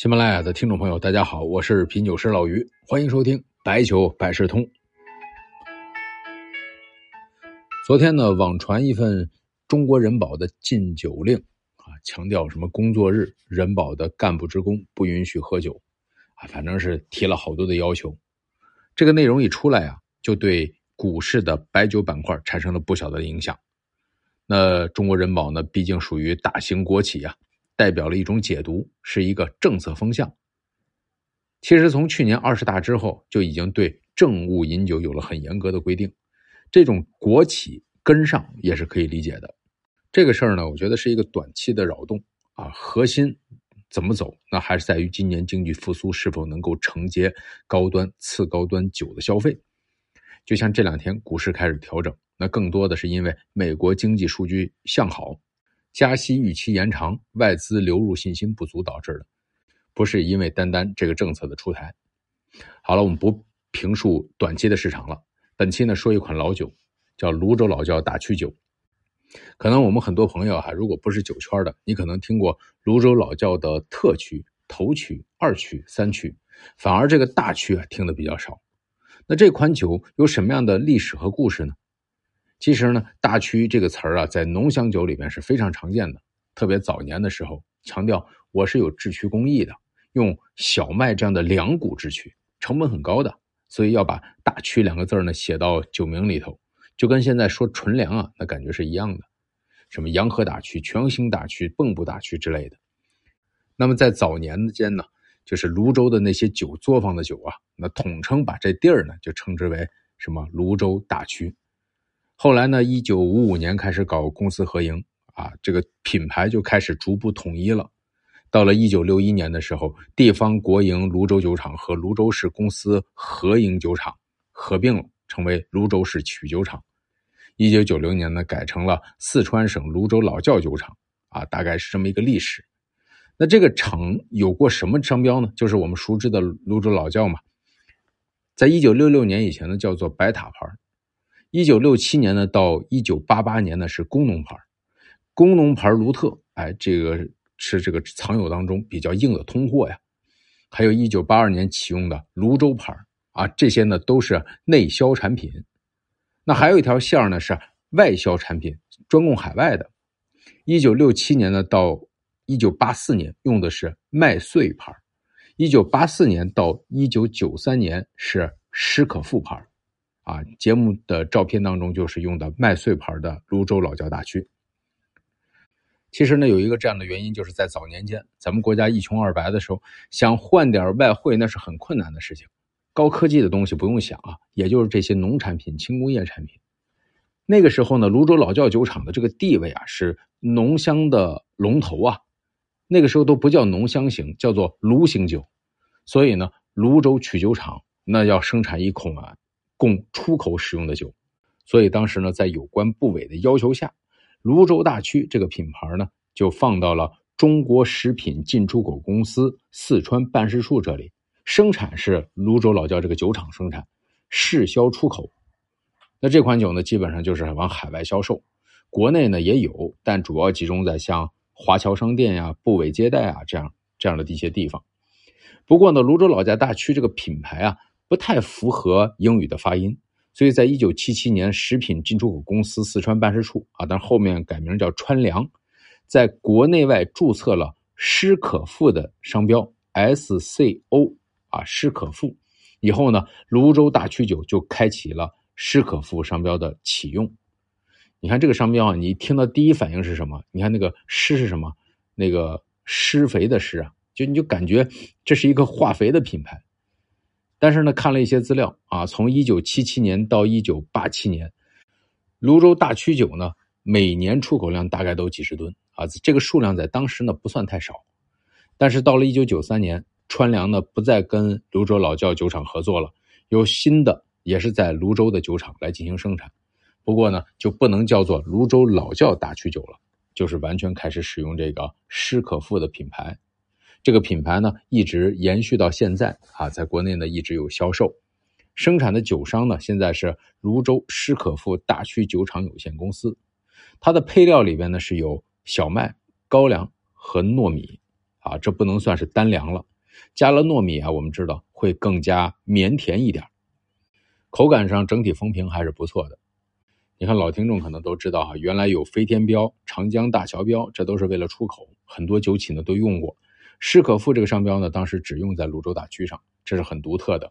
喜马拉雅的听众朋友，大家好，我是品酒师老于，欢迎收听白酒百事通。昨天呢，网传一份中国人保的禁酒令啊，强调什么工作日人保的干部职工不允许喝酒啊，反正是提了好多的要求。这个内容一出来啊，就对股市的白酒板块产生了不小的影响。那中国人保呢，毕竟属于大型国企啊。代表了一种解读，是一个政策风向。其实从去年二十大之后，就已经对政务饮酒有了很严格的规定。这种国企跟上也是可以理解的。这个事儿呢，我觉得是一个短期的扰动啊。核心怎么走，那还是在于今年经济复苏是否能够承接高端、次高端酒的消费。就像这两天股市开始调整，那更多的是因为美国经济数据向好。加息预期延长，外资流入信心不足导致的，不是因为单单这个政策的出台。好了，我们不评述短期的市场了。本期呢，说一款老酒，叫泸州老窖大曲酒。可能我们很多朋友哈，如果不是酒圈的，你可能听过泸州老窖的特曲、头曲、二曲、三曲，反而这个大曲啊听的比较少。那这款酒有什么样的历史和故事呢？其实呢，大曲这个词儿啊，在浓香酒里面是非常常见的。特别早年的时候，强调我是有制曲工艺的，用小麦这样的两谷制曲，成本很高的，所以要把“大曲”两个字呢写到酒名里头，就跟现在说纯粮啊，那感觉是一样的。什么洋河大曲、全兴大曲、蚌埠大曲之类的。那么在早年间呢，就是泸州的那些酒作坊的酒啊，那统称把这地儿呢就称之为什么泸州大曲。后来呢，一九五五年开始搞公私合营，啊，这个品牌就开始逐步统一了。到了一九六一年的时候，地方国营泸州酒厂和泸州市公司合营酒厂合并了，成为泸州市曲酒厂。一九九零年呢，改成了四川省泸州老窖酒厂，啊，大概是这么一个历史。那这个厂有过什么商标呢？就是我们熟知的泸州老窖嘛。在一九六六年以前呢，叫做白塔牌。一九六七年呢，到一九八八年呢是工农牌，工农牌卢特，哎，这个是这个藏友当中比较硬的通货呀。还有一九八二年启用的泸州牌啊，这些呢都是内销产品。那还有一条线呢是外销产品，专供海外的。一九六七年呢到一九八四年用的是麦穗牌，一九八四年到一九九三年是施可复牌。啊，节目的照片当中就是用的麦穗牌的泸州老窖大曲。其实呢，有一个这样的原因，就是在早年间，咱们国家一穷二白的时候，想换点外汇那是很困难的事情。高科技的东西不用想啊，也就是这些农产品、轻工业产品。那个时候呢，泸州老窖酒厂的这个地位啊，是浓香的龙头啊。那个时候都不叫浓香型，叫做炉型酒。所以呢，泸州曲酒厂那要生产一款。供出口使用的酒，所以当时呢，在有关部委的要求下，泸州大曲这个品牌呢，就放到了中国食品进出口公司四川办事处这里，生产是泸州老窖这个酒厂生产，试销出口。那这款酒呢，基本上就是往海外销售，国内呢也有，但主要集中在像华侨商店呀、部委接待啊这样这样的一些地方。不过呢，泸州老窖大曲这个品牌啊。不太符合英语的发音，所以在一九七七年，食品进出口公司四川办事处啊，但后面改名叫川粮，在国内外注册了施可复的商标 S C O 啊，施可复以后呢，泸州大曲酒就开启了施可复商标的启用。你看这个商标啊，你听到第一反应是什么？你看那个施是什么？那个施肥的施啊，就你就感觉这是一个化肥的品牌。但是呢，看了一些资料啊，从一九七七年到一九八七年，泸州大曲酒呢，每年出口量大概都几十吨啊，这个数量在当时呢不算太少。但是到了一九九三年，川粮呢不再跟泸州老窖酒厂合作了，有新的也是在泸州的酒厂来进行生产，不过呢就不能叫做泸州老窖大曲酒了，就是完全开始使用这个施可复的品牌。这个品牌呢，一直延续到现在啊，在国内呢一直有销售，生产的酒商呢现在是泸州施可富大曲酒厂有限公司，它的配料里边呢是有小麦、高粱和糯米，啊，这不能算是单粮了，加了糯米啊，我们知道会更加绵甜一点，口感上整体风评还是不错的。你看老听众可能都知道哈，原来有飞天标、长江大桥标，这都是为了出口，很多酒企呢都用过。诗可夫这个商标呢，当时只用在泸州大曲上，这是很独特的。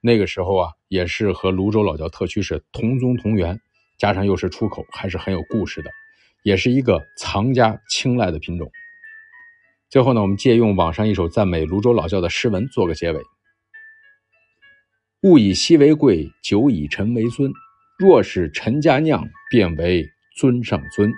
那个时候啊，也是和泸州老窖特曲是同宗同源，加上又是出口，还是很有故事的，也是一个藏家青睐的品种。最后呢，我们借用网上一首赞美泸州老窖的诗文做个结尾：物以稀为贵，酒以陈为尊。若是陈家酿，便为尊上尊。